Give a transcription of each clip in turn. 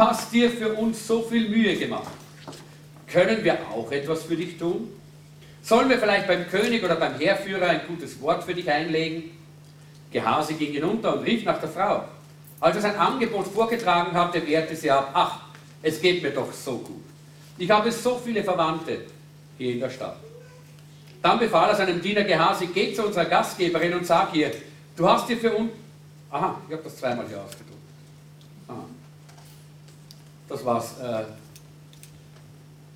hast dir für uns so viel Mühe gemacht. Können wir auch etwas für dich tun? Sollen wir vielleicht beim König oder beim Heerführer ein gutes Wort für dich einlegen? Gehase ging hinunter und rief nach der Frau. Als er sein Angebot vorgetragen hatte, wehrte sie ab. Ach, es geht mir doch so gut. Ich habe so viele Verwandte hier in der Stadt. Dann befahl er seinem Diener Gehasi, geh zu unserer Gastgeberin und sag ihr, du hast dir für uns... Aha, ich habe das zweimal hier ausgedruckt. Aha. Das war's. Äh,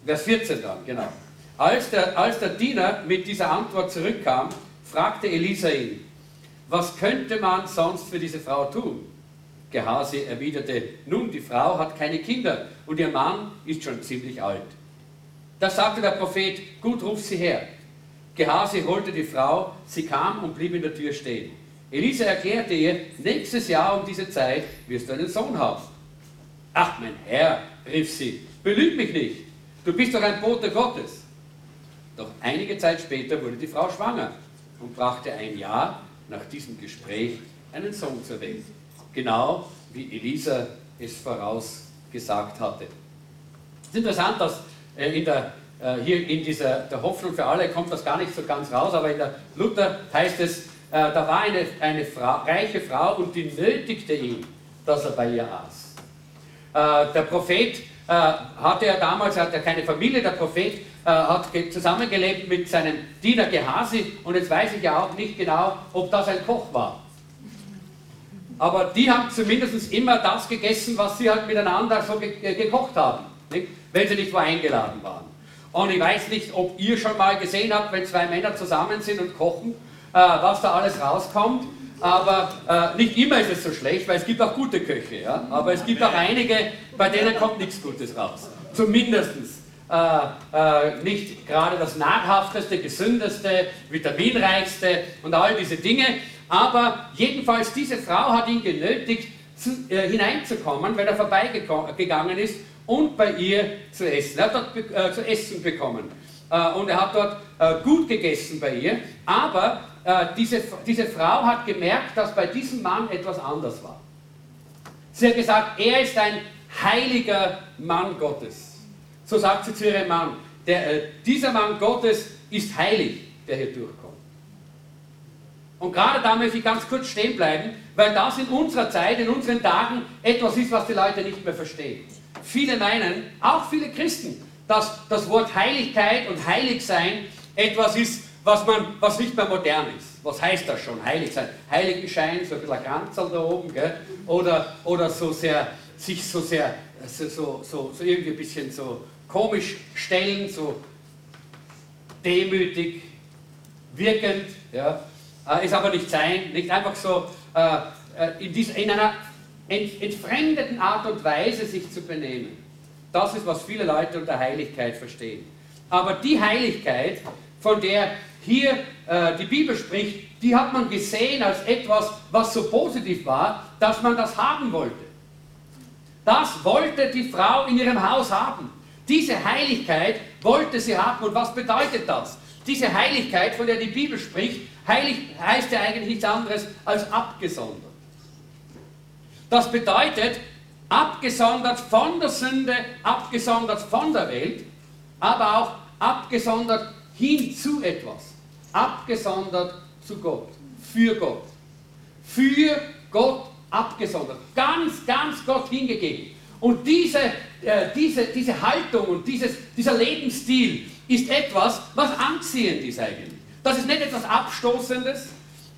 Vers 14 dann, genau. Als der, als der Diener mit dieser Antwort zurückkam, fragte Elisa ihn, was könnte man sonst für diese Frau tun? Gehasi erwiderte, nun, die Frau hat keine Kinder und ihr Mann ist schon ziemlich alt. Da sagte der Prophet, gut, ruf sie her. Gehasi holte die Frau, sie kam und blieb in der Tür stehen. Elisa erklärte ihr, nächstes Jahr um diese Zeit wirst du einen Sohn haben. Ach, mein Herr, rief sie, belüg mich nicht, du bist doch ein Bote Gottes. Doch einige Zeit später wurde die Frau schwanger und brachte ein Jahr nach diesem Gespräch einen Sohn zur Welt. Genau wie Elisa es vorausgesagt hatte. Es ist interessant, dass äh, in der äh, hier in dieser der Hoffnung für alle kommt das gar nicht so ganz raus, aber in der Luther heißt es, äh, da war eine, eine Frau, reiche Frau und die nötigte ihn, dass er bei ihr aß. Äh, der Prophet hatte ja damals, er hatte keine Familie, der Prophet hat zusammengelebt mit seinem Diener Gehasi und jetzt weiß ich ja auch nicht genau, ob das ein Koch war. Aber die haben zumindest immer das gegessen, was sie halt miteinander so ge gekocht haben, nicht? wenn sie nicht wo eingeladen waren. Und ich weiß nicht, ob ihr schon mal gesehen habt, wenn zwei Männer zusammen sind und kochen, äh, was da alles rauskommt. Aber äh, nicht immer ist es so schlecht, weil es gibt auch gute Köche. Ja? Aber es gibt auch einige, bei denen kommt nichts Gutes raus. Zumindest äh, äh, nicht gerade das nahrhafteste, gesündeste, vitaminreichste und all diese Dinge. Aber jedenfalls, diese Frau hat ihn genötigt, zu, äh, hineinzukommen, weil er vorbeigegangen ist und bei ihr zu essen. Er hat dort äh, zu essen bekommen äh, und er hat dort äh, gut gegessen bei ihr, aber äh, diese, diese Frau hat gemerkt, dass bei diesem Mann etwas anders war. Sie hat gesagt, er ist ein heiliger Mann Gottes. So sagt sie zu ihrem Mann, der, äh, dieser Mann Gottes ist heilig, der hier durchkommt. Und gerade da möchte ich ganz kurz stehen bleiben, weil das in unserer Zeit, in unseren Tagen etwas ist, was die Leute nicht mehr verstehen. Viele meinen, auch viele Christen, dass das Wort Heiligkeit und Heiligsein etwas ist, was, man, was nicht mehr modern ist. Was heißt das schon, heilig sein? Heiligenschein, so ein bisschen ein Kranzl da oben, gell? Oder, oder so sehr, sich so sehr, so, so, so, so irgendwie ein bisschen so komisch stellen, so demütig, wirkend, ja? Äh, ist aber nicht sein, nicht einfach so äh, äh in, dieser, in einer entfremdeten Art und Weise sich zu benehmen. Das ist, was viele Leute unter Heiligkeit verstehen. Aber die Heiligkeit, von der hier äh, die Bibel spricht, die hat man gesehen als etwas, was so positiv war, dass man das haben wollte. Das wollte die Frau in ihrem Haus haben. Diese Heiligkeit wollte sie haben. Und was bedeutet das? Diese Heiligkeit, von der die Bibel spricht, heilig heißt ja eigentlich nichts anderes als abgesondert. Das bedeutet, abgesondert von der Sünde, abgesondert von der Welt, aber auch abgesondert hin zu etwas. Abgesondert zu Gott, für Gott. Für Gott abgesondert. Ganz, ganz Gott hingegeben. Und diese, äh, diese, diese Haltung und dieses, dieser Lebensstil ist etwas, was anziehend ist eigentlich. Das ist nicht etwas Abstoßendes,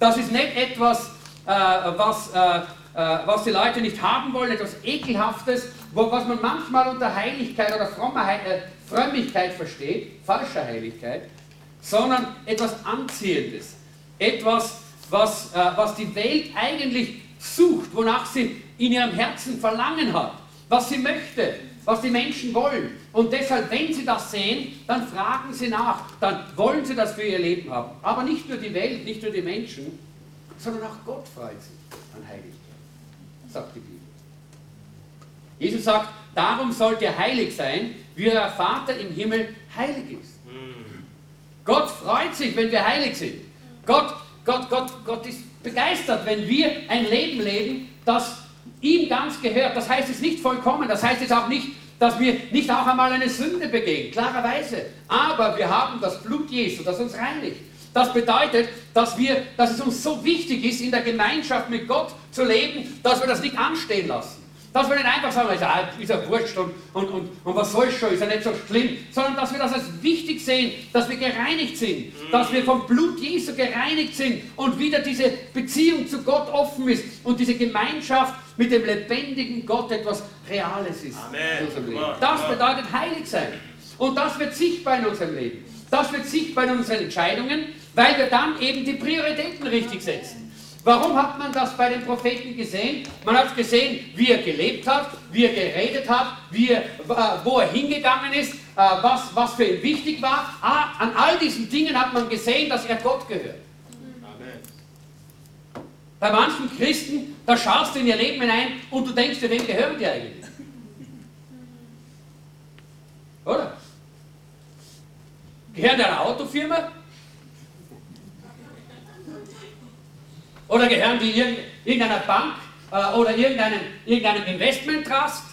das ist nicht etwas, äh, was äh, was die Leute nicht haben wollen, etwas Ekelhaftes, was man manchmal unter Heiligkeit oder Frommerheit, äh, Frömmigkeit versteht, falscher Heiligkeit, sondern etwas Anziehendes, etwas, was, äh, was die Welt eigentlich sucht, wonach sie in ihrem Herzen Verlangen hat, was sie möchte, was die Menschen wollen. Und deshalb, wenn sie das sehen, dann fragen sie nach, dann wollen sie das für ihr Leben haben. Aber nicht nur die Welt, nicht nur die Menschen, sondern auch Gott freut sich an Heiligkeit sagt die Bibel. Jesus sagt, darum sollt ihr heilig sein, wie euer Vater im Himmel heilig ist. Gott freut sich, wenn wir heilig sind. Gott, Gott, Gott, Gott ist begeistert, wenn wir ein Leben leben, das ihm ganz gehört. Das heißt es nicht vollkommen, das heißt es auch nicht, dass wir nicht auch einmal eine Sünde begehen, klarerweise. Aber wir haben das Blut Jesu, das uns reinigt. Das bedeutet, dass, wir, dass es uns so wichtig ist, in der Gemeinschaft mit Gott zu leben, dass wir das nicht anstehen lassen. Dass wir nicht einfach sagen, ist ja, ist ja wurscht und, und, und, und was soll schon, ist ja nicht so schlimm, sondern dass wir das als wichtig sehen, dass wir gereinigt sind, dass wir vom Blut Jesu gereinigt sind und wieder diese Beziehung zu Gott offen ist und diese Gemeinschaft mit dem lebendigen Gott etwas Reales ist Amen. in unserem Leben. Das bedeutet heilig sein. Und das wird sichtbar in unserem Leben. Das wird sichtbar in unseren Entscheidungen, weil wir dann eben die Prioritäten richtig setzen. Warum hat man das bei den Propheten gesehen? Man hat gesehen, wie er gelebt hat, wie er geredet hat, wie er, wo er hingegangen ist, äh, was, was für ihn wichtig war. Ah, an all diesen Dingen hat man gesehen, dass er Gott gehört. Amen. Bei manchen Christen, da schaust du in ihr Leben hinein und du denkst dir, wem gehören die eigentlich? Oder? Gehören die einer Autofirma? Oder gehören die irgendeiner Bank äh, oder irgendeinem, irgendeinem Investment-Trust?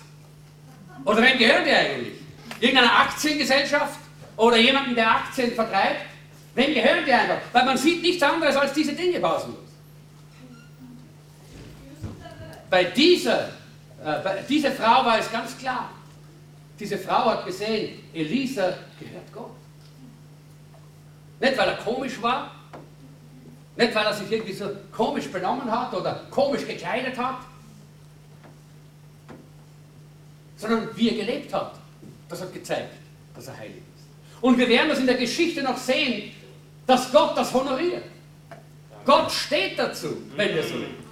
Oder wem gehören die eigentlich? Irgendeiner Aktiengesellschaft? Oder jemandem, der Aktien vertreibt? Wem gehören die einfach? Weil man sieht nichts anderes als diese Dinge pausenlos. Bei dieser, äh, bei dieser Frau war es ganz klar. Diese Frau hat gesehen, Elisa gehört Gott. Nicht weil er komisch war, nicht, weil er sich irgendwie so komisch benommen hat oder komisch gekleidet hat, sondern wie er gelebt hat. Das hat gezeigt, dass er heilig ist. Und wir werden das in der Geschichte noch sehen, dass Gott das honoriert. Gott steht dazu, wenn wir so leben.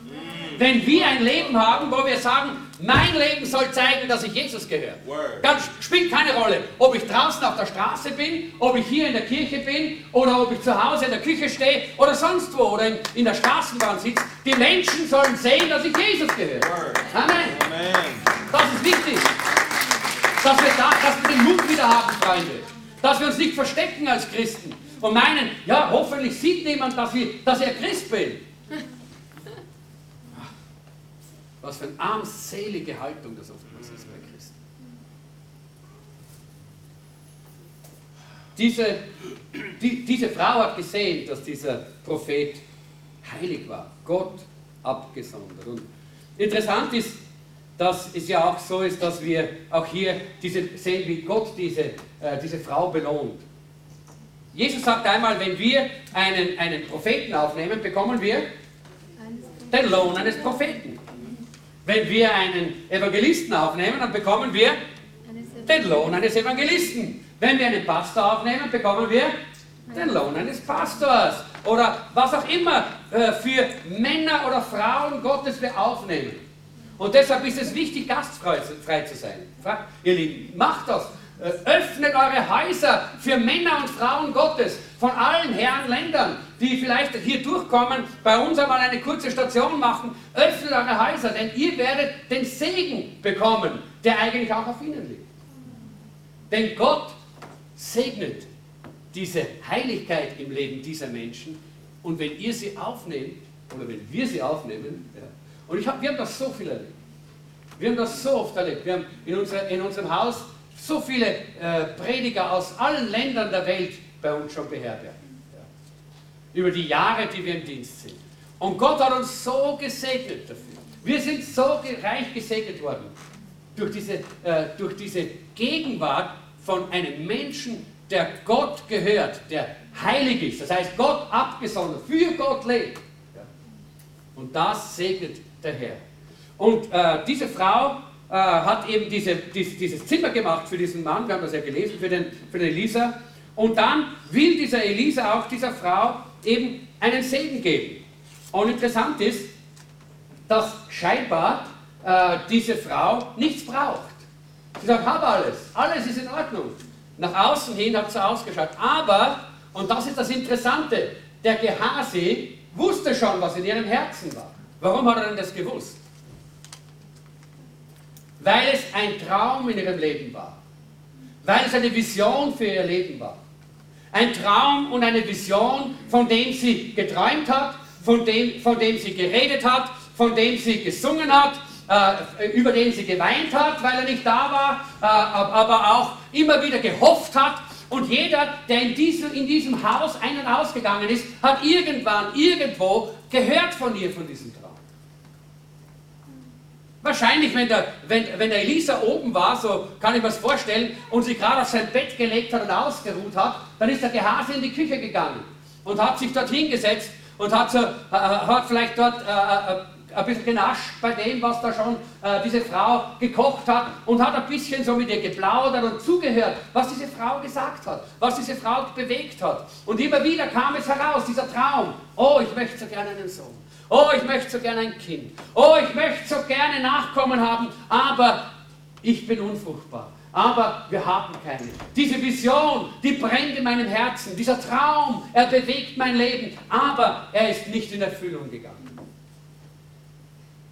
Wenn wir ein Leben haben, wo wir sagen, mein Leben soll zeigen, dass ich Jesus gehöre. Dann spielt keine Rolle, ob ich draußen auf der Straße bin, ob ich hier in der Kirche bin oder ob ich zu Hause in der Küche stehe oder sonst wo oder in, in der Straßenbahn sitze. Die Menschen sollen sehen, dass ich Jesus gehöre. Amen. Amen. Das ist wichtig. Dass wir, da, dass wir den Mut wieder haben, Freunde. Dass wir uns nicht verstecken als Christen und meinen, ja, hoffentlich sieht niemand, dass ich, dass ich Christ bin. Was für eine armselige Haltung das oftmals ist bei Christen. Diese, die, diese Frau hat gesehen, dass dieser Prophet heilig war, Gott abgesondert. Und interessant ist, dass es ja auch so ist, dass wir auch hier diese, sehen, wie Gott diese, äh, diese Frau belohnt. Jesus sagt einmal, wenn wir einen, einen Propheten aufnehmen, bekommen wir den Lohn eines Propheten. Wenn wir einen Evangelisten aufnehmen, dann bekommen wir den Lohn eines Evangelisten. Wenn wir einen Pastor aufnehmen, bekommen wir den Lohn eines Pastors. Oder was auch immer äh, für Männer oder Frauen Gottes wir aufnehmen. Und deshalb ist es wichtig, gastfrei zu sein. Ihr Lieben, macht das. Äh, öffnet eure Häuser für Männer und Frauen Gottes von allen Herren Ländern, die vielleicht hier durchkommen, bei uns einmal eine kurze Station machen. Öffnet eure Häuser, denn ihr werdet den Segen bekommen, der eigentlich auch auf ihnen liegt. Denn Gott segnet diese Heiligkeit im Leben dieser Menschen und wenn ihr sie aufnehmt, oder wenn wir sie aufnehmen, ja, und ich hab, wir haben das so viel erlebt. Wir haben das so oft erlebt. Wir haben in, unser, in unserem Haus so viele äh, Prediger aus allen Ländern der Welt bei uns schon beherbergt. Ja. Über die Jahre, die wir im Dienst sind. Und Gott hat uns so gesegnet dafür. Wir sind so reich gesegnet worden durch diese, äh, durch diese Gegenwart von einem Menschen, der Gott gehört, der heilig ist. Das heißt, Gott abgesondert, für Gott lebt. Ja. Und das segnet der Herr. Und äh, diese Frau äh, hat eben diese, dies, dieses Zimmer gemacht für diesen Mann, wir haben das ja gelesen, für den, für den Elisa. Und dann will dieser Elisa auch dieser Frau eben einen Segen geben. Und interessant ist, dass scheinbar äh, diese Frau nichts braucht. Sie sagt, habe alles, alles ist in Ordnung. Nach außen hin hat sie ausgeschaut. Aber, und das ist das Interessante, der Gehasi wusste schon, was in ihrem Herzen war. Warum hat er denn das gewusst? weil es ein Traum in ihrem Leben war, weil es eine Vision für ihr Leben war. Ein Traum und eine Vision, von dem sie geträumt hat, von dem, von dem sie geredet hat, von dem sie gesungen hat, äh, über den sie geweint hat, weil er nicht da war, äh, aber auch immer wieder gehofft hat. Und jeder, der in diesem, in diesem Haus ein- und ausgegangen ist, hat irgendwann, irgendwo gehört von ihr, von diesem Traum. Wahrscheinlich, wenn der, wenn, wenn der Elisa oben war, so kann ich mir das vorstellen, und sich gerade auf sein Bett gelegt hat und ausgeruht hat, dann ist der Gehase in die Küche gegangen und hat sich dort hingesetzt und hat, so, äh, hat vielleicht dort äh, äh ein bisschen genascht bei dem, was da schon äh, diese Frau gekocht hat und hat ein bisschen so mit ihr geplaudert und zugehört, was diese Frau gesagt hat, was diese Frau bewegt hat. Und immer wieder kam es heraus, dieser Traum, oh, ich möchte so gerne einen Sohn. Oh, ich möchte so gerne ein Kind. Oh, ich möchte so gerne Nachkommen haben, aber ich bin unfruchtbar aber wir haben keine. Diese Vision, die brennt in meinem Herzen. Dieser Traum, er bewegt mein Leben, aber er ist nicht in Erfüllung gegangen.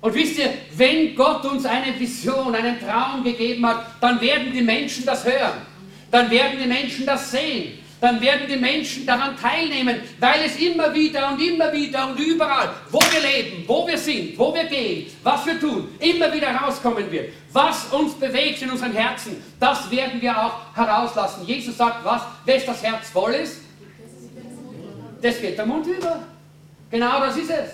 Und wisst ihr, wenn Gott uns eine Vision, einen Traum gegeben hat, dann werden die Menschen das hören. Dann werden die Menschen das sehen dann werden die Menschen daran teilnehmen, weil es immer wieder und immer wieder und überall, wo wir leben, wo wir sind, wo wir gehen, was wir tun, immer wieder rauskommen wird. Was uns bewegt in unserem Herzen, das werden wir auch herauslassen. Jesus sagt, was, wes das Herz voll ist, das geht der Mund über. Genau das ist es.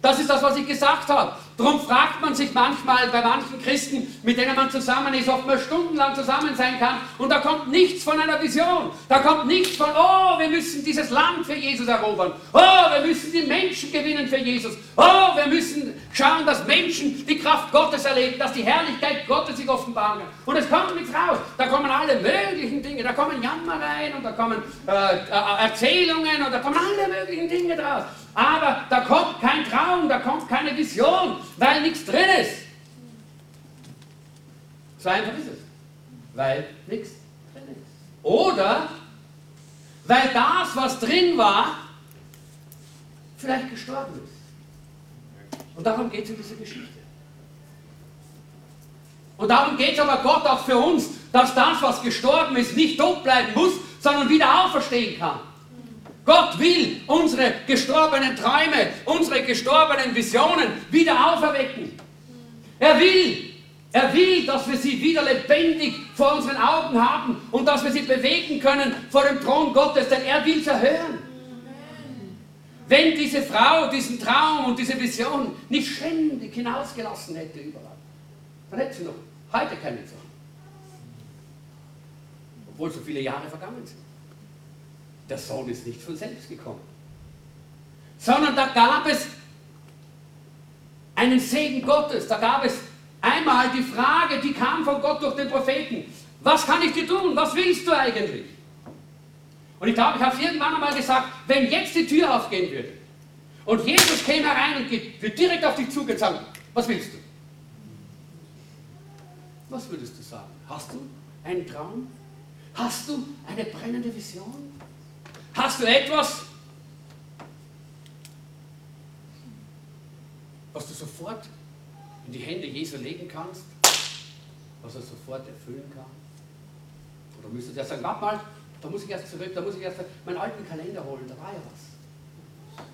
Das ist das, was ich gesagt habe. Darum fragt man sich manchmal bei manchen Christen, mit denen man zusammen ist, ob man stundenlang zusammen sein kann und da kommt nichts von einer Vision. Da kommt nichts von, oh, wir müssen dieses Land für Jesus erobern. Oh, wir müssen die Menschen gewinnen für Jesus. Oh, wir müssen schauen, dass Menschen die Kraft Gottes erleben, dass die Herrlichkeit Gottes sich offenbaren kann. Und es kommt nichts raus. Da kommen alle möglichen Dinge. Da kommen Jammereien und da kommen äh, äh, Erzählungen und da kommen alle möglichen Dinge draus. Aber da kommt kein Traum, da kommt keine Vision, weil nichts drin ist. So einfach ist es. Weil nichts drin ist. Oder weil das, was drin war, vielleicht gestorben ist. Und darum geht es in dieser Geschichte. Und darum geht es aber Gott auch für uns, dass das, was gestorben ist, nicht tot bleiben muss, sondern wieder auferstehen kann. Gott will unsere gestorbenen Träume, unsere gestorbenen Visionen wieder auferwecken. Er will, er will, dass wir sie wieder lebendig vor unseren Augen haben und dass wir sie bewegen können vor dem Thron Gottes, denn er will sie hören. Wenn diese Frau diesen Traum und diese Vision nicht ständig hinausgelassen hätte überall, dann hätte sie noch heute keine Zorn. Obwohl so viele Jahre vergangen sind. Der Sohn ist nicht von selbst gekommen, sondern da gab es einen Segen Gottes. Da gab es einmal die Frage, die kam von Gott durch den Propheten. Was kann ich dir tun? Was willst du eigentlich? Und ich glaube, ich habe es irgendwann einmal gesagt, wenn jetzt die Tür aufgehen würde und Jesus käme herein und geht, wird direkt auf dich sagen, was willst du? Was würdest du sagen? Hast du einen Traum? Hast du eine brennende Vision? Hast du etwas, was du sofort in die Hände Jesu legen kannst, was er sofort erfüllen kann? Oder müsstest du ja sagen, warte mal, da muss ich erst zurück, da muss ich erst meinen alten Kalender holen, da war ja was.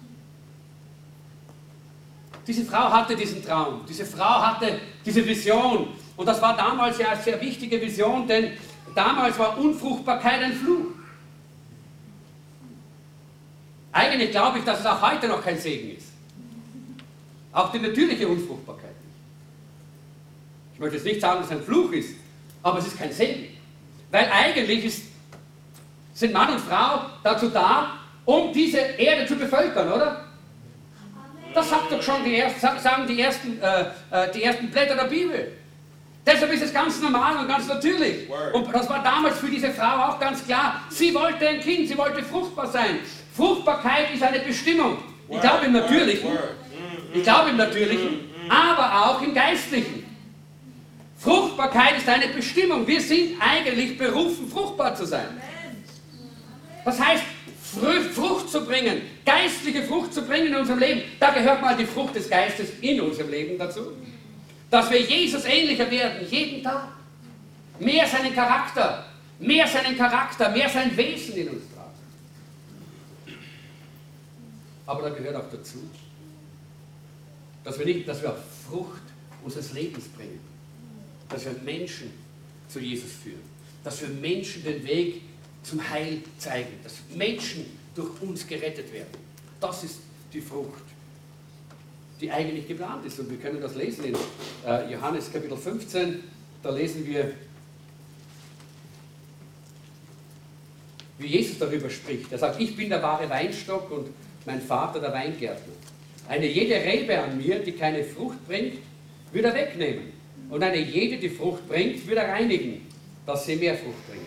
Diese Frau hatte diesen Traum, diese Frau hatte diese Vision. Und das war damals ja eine sehr wichtige Vision, denn damals war Unfruchtbarkeit ein Fluch. Eigentlich glaube ich, dass es auch heute noch kein Segen ist. Auch die natürliche Unfruchtbarkeit nicht. Ich möchte jetzt nicht sagen, dass es ein Fluch ist, aber es ist kein Segen. Weil eigentlich ist, sind Mann und Frau dazu da, um diese Erde zu bevölkern, oder? Das sagt doch schon die ersten, sagen die ersten, äh, äh, die ersten Blätter der Bibel. Deshalb ist es ganz normal und ganz natürlich. Und das war damals für diese Frau auch ganz klar. Sie wollte ein Kind, sie wollte fruchtbar sein. Fruchtbarkeit ist eine Bestimmung. Ich glaube im Natürlichen, ich glaube im Natürlichen, aber auch im Geistlichen. Fruchtbarkeit ist eine Bestimmung. Wir sind eigentlich berufen, fruchtbar zu sein. Das heißt, Frucht zu bringen, geistliche Frucht zu bringen in unserem Leben, da gehört mal die Frucht des Geistes in unserem Leben dazu. Dass wir Jesus ähnlicher werden, jeden Tag. Mehr seinen Charakter, mehr seinen Charakter, mehr sein Wesen in uns aber da gehört auch dazu, dass wir nicht, dass wir Frucht unseres Lebens bringen. Dass wir Menschen zu Jesus führen. Dass wir Menschen den Weg zum Heil zeigen. Dass Menschen durch uns gerettet werden. Das ist die Frucht, die eigentlich geplant ist. Und wir können das lesen in äh, Johannes Kapitel 15. Da lesen wir, wie Jesus darüber spricht. Er sagt, ich bin der wahre Weinstock und mein Vater der Weingärtner. Eine jede Rebe an mir, die keine Frucht bringt, wird er wegnehmen. Und eine jede, die Frucht bringt, wird er reinigen, dass sie mehr Frucht bringen.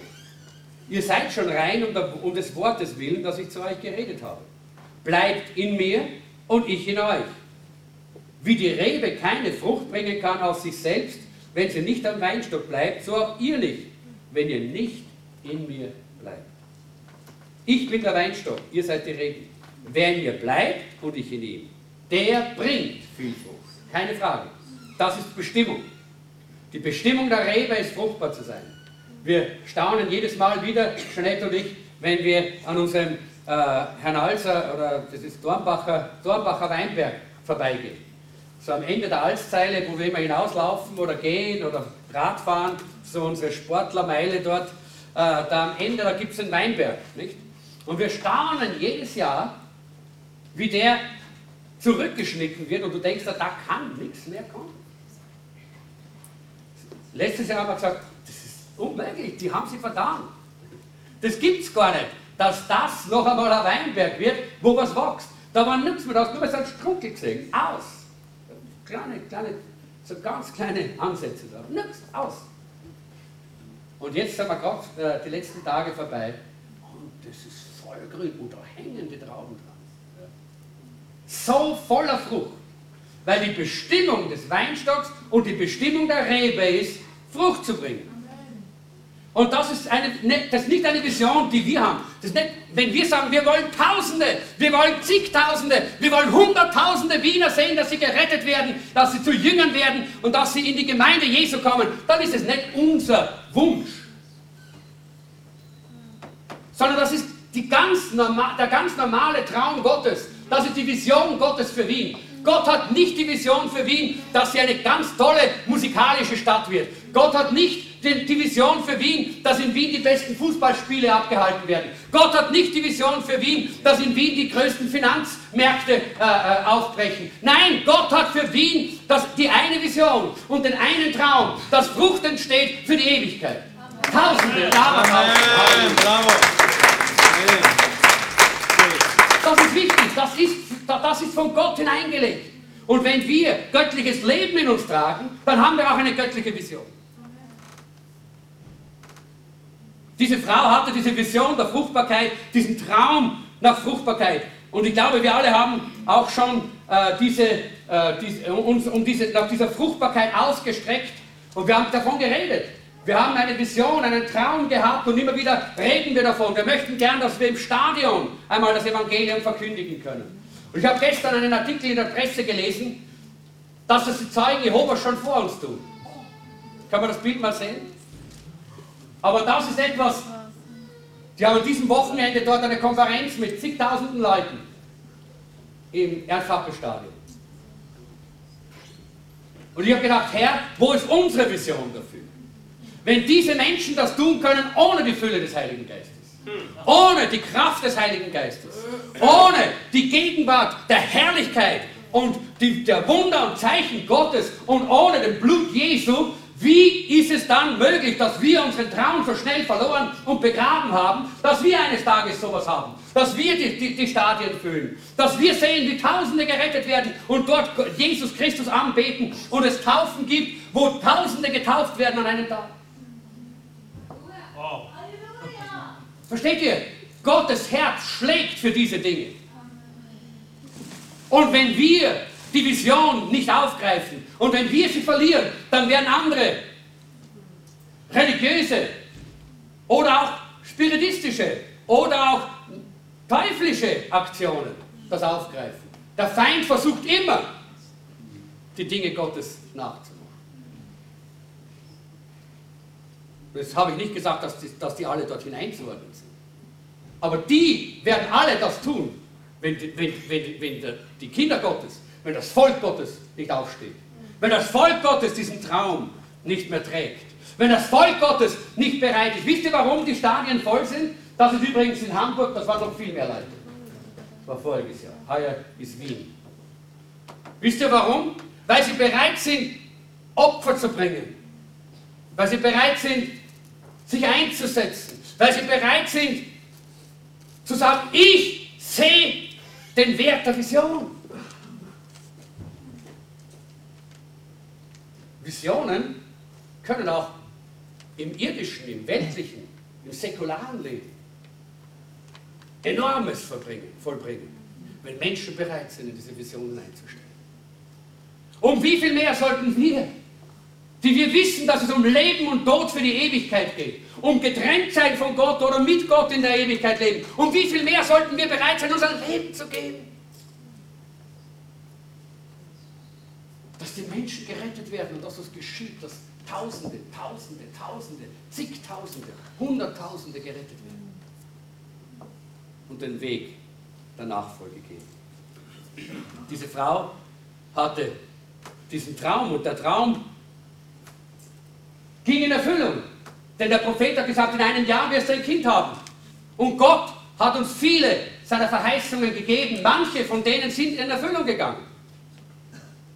Ihr seid schon rein um, des Wortes willen, das ich zu euch geredet habe. Bleibt in mir und ich in euch. Wie die Rebe keine Frucht bringen kann aus sich selbst, wenn sie nicht am Weinstock bleibt, so auch ihr nicht, wenn ihr nicht in mir bleibt. Ich bin der Weinstock, ihr seid die Reben. Wer in mir bleibt und ich in ihm, der bringt viel Frucht. Keine Frage. Das ist Bestimmung. Die Bestimmung der Rebe ist, fruchtbar zu sein. Wir staunen jedes Mal wieder, Jeanette und ich, wenn wir an unserem äh, Herrn Alser oder das ist Dornbacher, Dornbacher Weinberg vorbeigehen. So am Ende der Alszeile, wo wir immer hinauslaufen oder gehen oder Radfahren, so unsere Sportlermeile dort, äh, da am Ende, da gibt es einen Weinberg. Nicht? Und wir staunen jedes Jahr, wie der zurückgeschnitten wird und du denkst, da kann nichts mehr kommen. Letztes Jahr haben wir gesagt, das ist unmöglich, die haben sie vertan. Das gibt es gar nicht, dass das noch einmal ein Weinberg wird, wo was wächst. Da war nichts mehr, du nur so einen Strunkel gesehen. Aus. Kleine, kleine, so ganz kleine Ansätze da. Nichts, aus. Und jetzt sind wir gerade äh, die letzten Tage vorbei und das ist voll grün und da hängen die Trauben dran. So voller Frucht. Weil die Bestimmung des Weinstocks und die Bestimmung der Rebe ist, Frucht zu bringen. Und das ist, eine, ne, das ist nicht eine Vision, die wir haben. Das nicht, wenn wir sagen, wir wollen Tausende, wir wollen zigtausende, wir wollen Hunderttausende Wiener sehen, dass sie gerettet werden, dass sie zu Jüngern werden und dass sie in die Gemeinde Jesu kommen, dann ist es nicht unser Wunsch. Sondern das ist ganz normal, der ganz normale Traum Gottes. Das ist die Vision Gottes für Wien. Gott hat nicht die Vision für Wien, dass sie eine ganz tolle musikalische Stadt wird. Gott hat nicht die Vision für Wien, dass in Wien die besten Fußballspiele abgehalten werden. Gott hat nicht die Vision für Wien, dass in Wien die größten Finanzmärkte äh, äh, aufbrechen. Nein, Gott hat für Wien das, die eine Vision und den einen Traum, dass Frucht entsteht für die Ewigkeit. Tausende, Amen. Bravo. Das ist wichtig, das ist, das ist von Gott hineingelegt. Und wenn wir göttliches Leben in uns tragen, dann haben wir auch eine göttliche Vision. Diese Frau hatte diese Vision der Fruchtbarkeit, diesen Traum nach Fruchtbarkeit. Und ich glaube, wir alle haben auch schon äh, diese, äh, diese, uns um diese, nach dieser Fruchtbarkeit ausgestreckt und wir haben davon geredet. Wir haben eine Vision, einen Traum gehabt und immer wieder reden wir davon. Wir möchten gern, dass wir im Stadion einmal das Evangelium verkündigen können. Und ich habe gestern einen Artikel in der Presse gelesen, dass das die Zeugen Jehovas schon vor uns tun. Kann man das Bild mal sehen? Aber das ist etwas, die haben an diesem Wochenende dort eine Konferenz mit zigtausenden Leuten im Erdfappelstadion. Und ich habe gedacht, Herr, wo ist unsere Vision dafür? Wenn diese Menschen das tun können ohne die Fülle des Heiligen Geistes, ohne die Kraft des Heiligen Geistes, ohne die Gegenwart der Herrlichkeit und die, der Wunder und Zeichen Gottes und ohne den Blut Jesu, wie ist es dann möglich, dass wir unseren Traum so schnell verloren und begraben haben, dass wir eines Tages sowas haben, dass wir die, die, die Stadien füllen, dass wir sehen, wie Tausende gerettet werden und dort Jesus Christus anbeten und es Taufen gibt, wo Tausende getauft werden an einem Tag? Versteht ihr? Gottes Herz schlägt für diese Dinge. Und wenn wir die Vision nicht aufgreifen. Und wenn wir sie verlieren, dann werden andere religiöse oder auch spiritistische oder auch teuflische Aktionen das aufgreifen. Der Feind versucht immer, die Dinge Gottes nachzumachen. Das habe ich nicht gesagt, dass die, dass die alle dort hineinzuordnen sind. Aber die werden alle das tun, wenn, wenn, wenn, wenn die Kinder Gottes wenn das Volk Gottes nicht aufsteht. Wenn das Volk Gottes diesen Traum nicht mehr trägt, wenn das Volk Gottes nicht bereit ist. Wisst ihr, warum die Stadien voll sind? Das ist übrigens in Hamburg, das waren noch viel mehr Leute. Das war voriges Jahr. Heuer ist Wien. Wisst ihr warum? Weil sie bereit sind, Opfer zu bringen. Weil sie bereit sind, sich einzusetzen. Weil sie bereit sind, zu sagen, ich sehe den Wert der Vision. Visionen können auch im irdischen, im weltlichen, im säkularen Leben enormes vollbringen, wenn Menschen bereit sind, in diese Visionen einzustellen. Um wie viel mehr sollten wir, die wir wissen, dass es um Leben und Tod für die Ewigkeit geht, um getrennt sein von Gott oder mit Gott in der Ewigkeit leben, um wie viel mehr sollten wir bereit sein, unser Leben zu geben? Dass die Menschen gerettet werden und dass das geschieht, dass Tausende, Tausende, Tausende, zigtausende, Hunderttausende gerettet werden und den Weg der Nachfolge gehen. Diese Frau hatte diesen Traum und der Traum ging in Erfüllung. Denn der Prophet hat gesagt, in einem Jahr wirst du ein Kind haben. Und Gott hat uns viele seiner Verheißungen gegeben. Manche von denen sind in Erfüllung gegangen.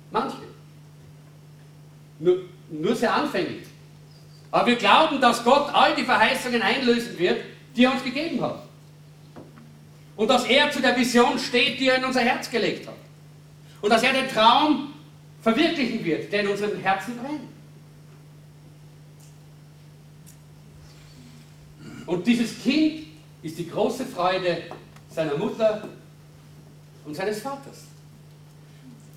Manche. Nur, nur sehr anfänglich. Aber wir glauben, dass Gott all die Verheißungen einlösen wird, die er uns gegeben hat. Und dass er zu der Vision steht, die er in unser Herz gelegt hat. Und dass er den Traum verwirklichen wird, der in unserem Herzen brennt. Und dieses Kind ist die große Freude seiner Mutter und seines Vaters.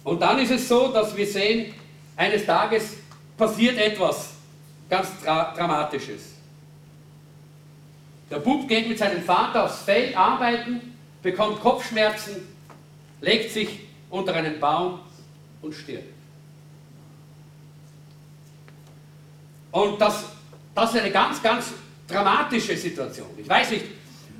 Und dann ist es so, dass wir sehen, eines Tages passiert etwas ganz Dra Dramatisches. Der Bub geht mit seinem Vater aufs Feld arbeiten, bekommt Kopfschmerzen, legt sich unter einen Baum und stirbt. Und das, das ist eine ganz, ganz dramatische Situation. Ich weiß nicht,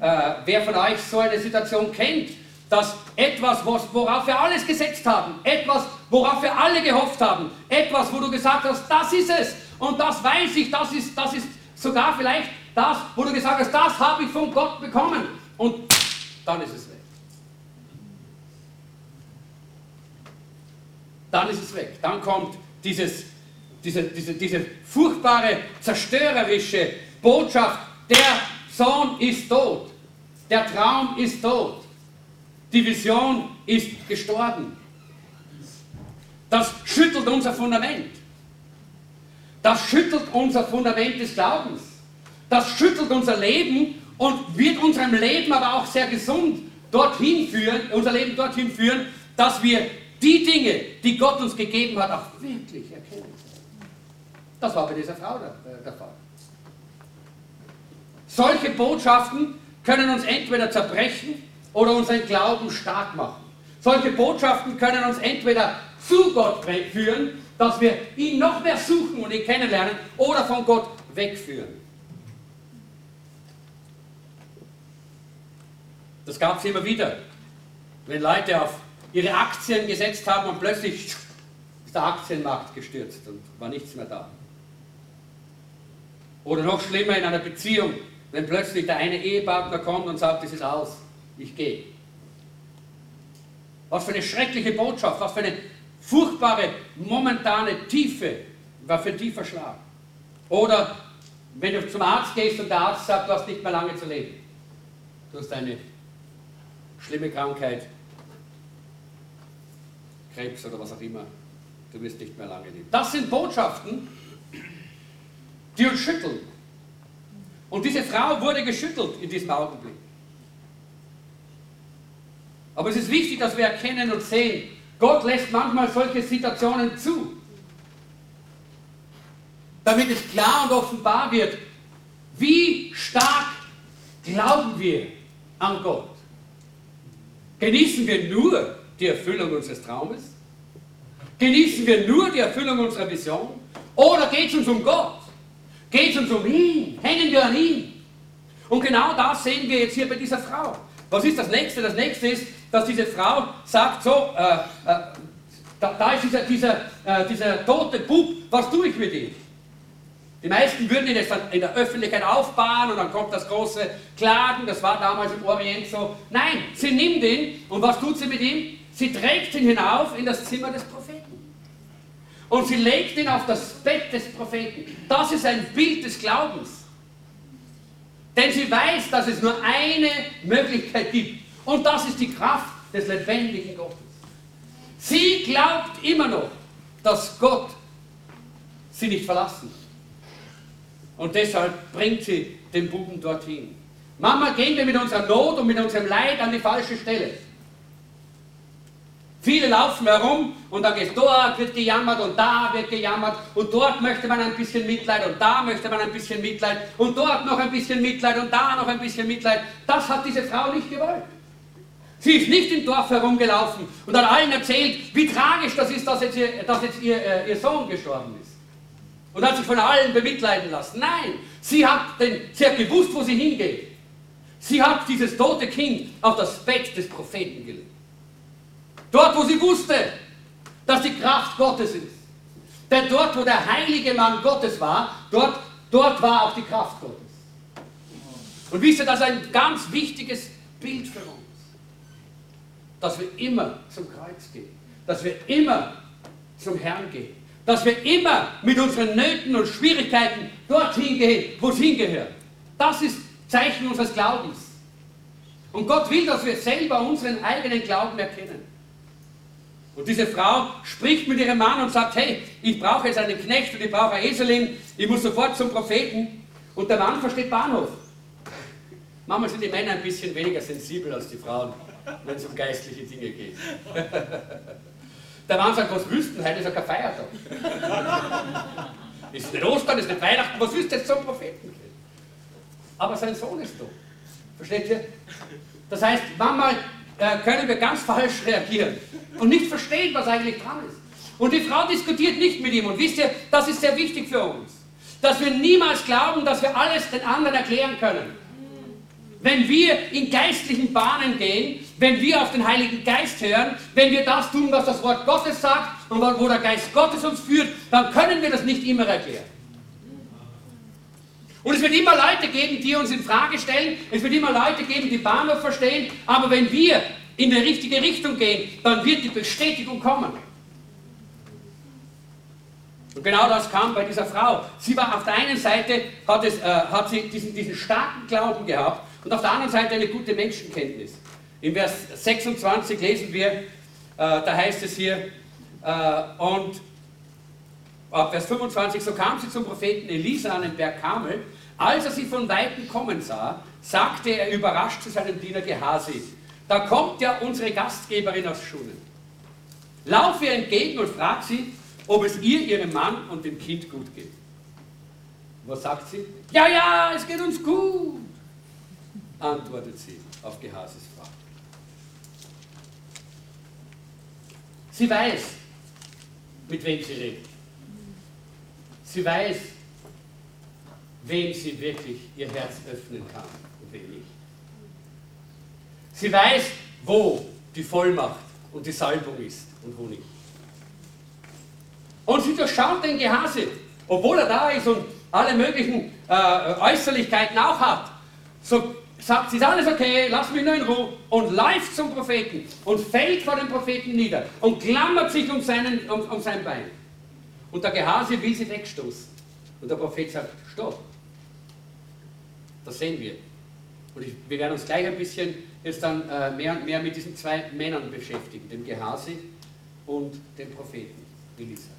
äh, wer von euch so eine Situation kennt, dass etwas, worauf wir alles gesetzt haben, etwas, worauf wir alle gehofft haben, etwas, wo du gesagt hast, das ist es und das weiß ich, das ist, das ist sogar vielleicht das, wo du gesagt hast, das habe ich von Gott bekommen und dann ist es weg. Dann ist es weg. Dann kommt dieses, diese, diese, diese furchtbare, zerstörerische Botschaft, der Sohn ist tot, der Traum ist tot. Die Vision ist gestorben. Das schüttelt unser Fundament. Das schüttelt unser Fundament des Glaubens. Das schüttelt unser Leben und wird unserem Leben aber auch sehr gesund dorthin führen, unser Leben dorthin führen, dass wir die Dinge, die Gott uns gegeben hat, auch wirklich erkennen. Das war bei dieser Frau der, der Fall. Solche Botschaften können uns entweder zerbrechen oder unseren Glauben stark machen. Solche Botschaften können uns entweder zu Gott führen, dass wir ihn noch mehr suchen und ihn kennenlernen, oder von Gott wegführen. Das gab es immer wieder, wenn Leute auf ihre Aktien gesetzt haben und plötzlich ist der Aktienmarkt gestürzt und war nichts mehr da. Oder noch schlimmer in einer Beziehung, wenn plötzlich der eine Ehepartner kommt und sagt, es ist aus ich gehe. Was für eine schreckliche Botschaft, was für eine furchtbare momentane Tiefe, was für ein tiefer Schlag. Oder wenn du zum Arzt gehst und der Arzt sagt, du hast nicht mehr lange zu leben. Du hast eine schlimme Krankheit, Krebs oder was auch immer. Du wirst nicht mehr lange leben. Das sind Botschaften, die uns schütteln. Und diese Frau wurde geschüttelt in diesem Augenblick. Aber es ist wichtig, dass wir erkennen und sehen, Gott lässt manchmal solche Situationen zu, damit es klar und offenbar wird, wie stark glauben wir an Gott. Genießen wir nur die Erfüllung unseres Traumes? Genießen wir nur die Erfüllung unserer Vision? Oder geht es uns um Gott? Geht uns um ihn? Hängen wir an ihn? Und genau das sehen wir jetzt hier bei dieser Frau. Was ist das nächste? Das nächste ist, dass diese Frau sagt, so, äh, äh, Da, da ist dieser, dieser, äh, dieser tote Bub, was tue ich mit ihm? Die meisten würden ihn jetzt in der Öffentlichkeit aufbauen und dann kommt das große Klagen, das war damals im Orient so. Nein, sie nimmt ihn und was tut sie mit ihm? Sie trägt ihn hinauf in das Zimmer des Propheten. Und sie legt ihn auf das Bett des Propheten. Das ist ein Bild des Glaubens. Denn sie weiß, dass es nur eine Möglichkeit gibt. Und das ist die Kraft des lebendigen Gottes. Sie glaubt immer noch, dass Gott sie nicht verlassen. Und deshalb bringt sie den Buben dorthin. Mama, gehen wir mit unserer Not und mit unserem Leid an die falsche Stelle. Viele laufen herum und dann geht dort wird gejammert und da wird gejammert und dort möchte man ein bisschen Mitleid und da möchte man ein bisschen Mitleid und dort noch ein bisschen Mitleid und da noch ein bisschen Mitleid. Das hat diese Frau nicht gewollt. Sie ist nicht im Dorf herumgelaufen und hat allen erzählt, wie tragisch das ist, dass jetzt ihr, dass jetzt ihr, äh, ihr Sohn gestorben ist. Und hat sich von allen bemitleiden lassen. Nein, sie hat, den, sie hat gewusst, wo sie hingeht. Sie hat dieses tote Kind auf das Bett des Propheten gelegt. Dort, wo sie wusste, dass die Kraft Gottes ist. Denn dort, wo der heilige Mann Gottes war, dort, dort war auch die Kraft Gottes. Und wisst ihr, das ist ein ganz wichtiges Bild für uns. Dass wir immer zum Kreuz gehen. Dass wir immer zum Herrn gehen. Dass wir immer mit unseren Nöten und Schwierigkeiten dorthin gehen, wo es hingehört. Das ist Zeichen unseres Glaubens. Und Gott will, dass wir selber unseren eigenen Glauben erkennen. Und diese Frau spricht mit ihrem Mann und sagt, hey, ich brauche jetzt einen Knecht und ich brauche eine Eselin, ich muss sofort zum Propheten. Und der Mann versteht Bahnhof. Manchmal sind die Männer ein bisschen weniger sensibel als die Frauen, wenn es um geistliche Dinge geht. Der Mann sagt, was denn? Heute ist ja kein Feiertag. Ist nicht Ostern, ist nicht Weihnachten, was willst du jetzt zum Propheten? Aber sein Sohn ist da. Versteht ihr? Das heißt, manchmal äh, können wir ganz falsch reagieren und nicht verstehen, was eigentlich dran ist. Und die Frau diskutiert nicht mit ihm. Und wisst ihr, das ist sehr wichtig für uns. Dass wir niemals glauben, dass wir alles den anderen erklären können. Wenn wir in geistlichen Bahnen gehen, wenn wir auf den Heiligen Geist hören, wenn wir das tun, was das Wort Gottes sagt und wo der Geist Gottes uns führt, dann können wir das nicht immer erklären. Und es wird immer Leute geben, die uns in Frage stellen. Es wird immer Leute geben, die Bahnhof verstehen. Aber wenn wir in die richtige Richtung gehen, dann wird die Bestätigung kommen. Und genau das kam bei dieser Frau. Sie war auf der einen Seite, hat, es, äh, hat sie diesen, diesen starken Glauben gehabt und auf der anderen Seite eine gute Menschenkenntnis. In Vers 26 lesen wir, äh, da heißt es hier, äh, und ab Vers 25, so kam sie zum Propheten Elisa an den Berg Kamel. Als er sie von Weitem kommen sah, sagte er überrascht zu seinem Diener Gehasi, da kommt ja unsere Gastgeberin aus Schunen. Lauf ihr entgegen und frag sie, ob es ihr, ihrem Mann und dem Kind gut geht. Was sagt sie? Ja, ja, es geht uns gut, antwortet sie auf Gehasis Frage. Sie weiß, mit wem sie redet. Sie weiß, wem sie wirklich ihr Herz öffnen kann und wem nicht. Sie weiß, wo die Vollmacht und die Salbung ist und wo nicht. Und sie durchschaut den Gehase, obwohl er da ist und alle möglichen äh, Äußerlichkeiten auch hat. So sagt sie, ist alles okay, lass mich nur in Ruhe und läuft zum Propheten und fällt vor dem Propheten nieder und klammert sich um, seinen, um, um sein Bein. Und der Gehase will sie wegstoßen. Und der Prophet sagt, stopp. Das sehen wir. Und ich, wir werden uns gleich ein bisschen jetzt dann äh, mehr und mehr mit diesen zwei Männern beschäftigen, dem Gehasi und dem Propheten Elisa.